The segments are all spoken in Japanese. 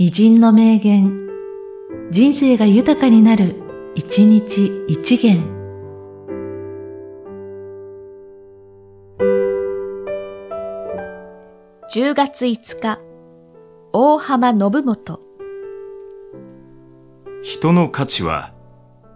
偉人の名言、人生が豊かになる、一日一元。10月5日、大浜信元。人の価値は、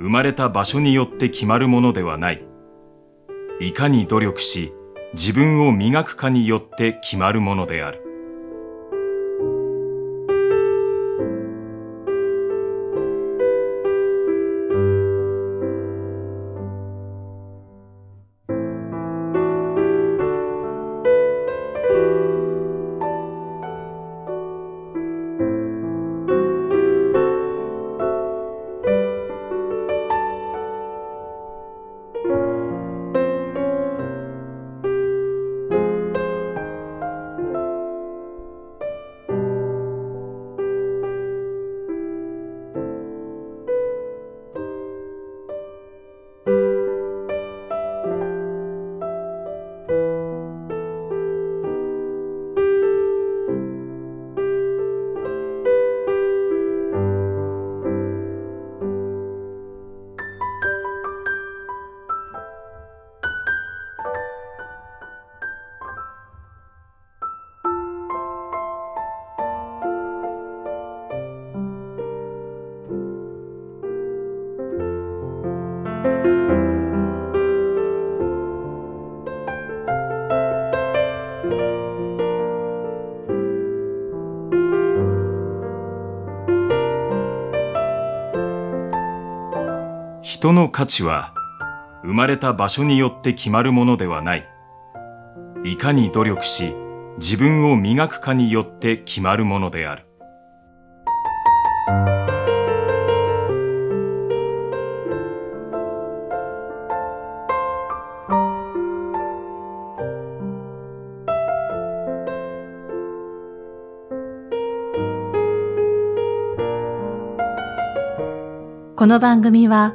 生まれた場所によって決まるものではない。いかに努力し、自分を磨くかによって決まるものである。人の価値は生まれた場所によって決まるものではない。いかに努力し自分を磨くかによって決まるものである。この番組は、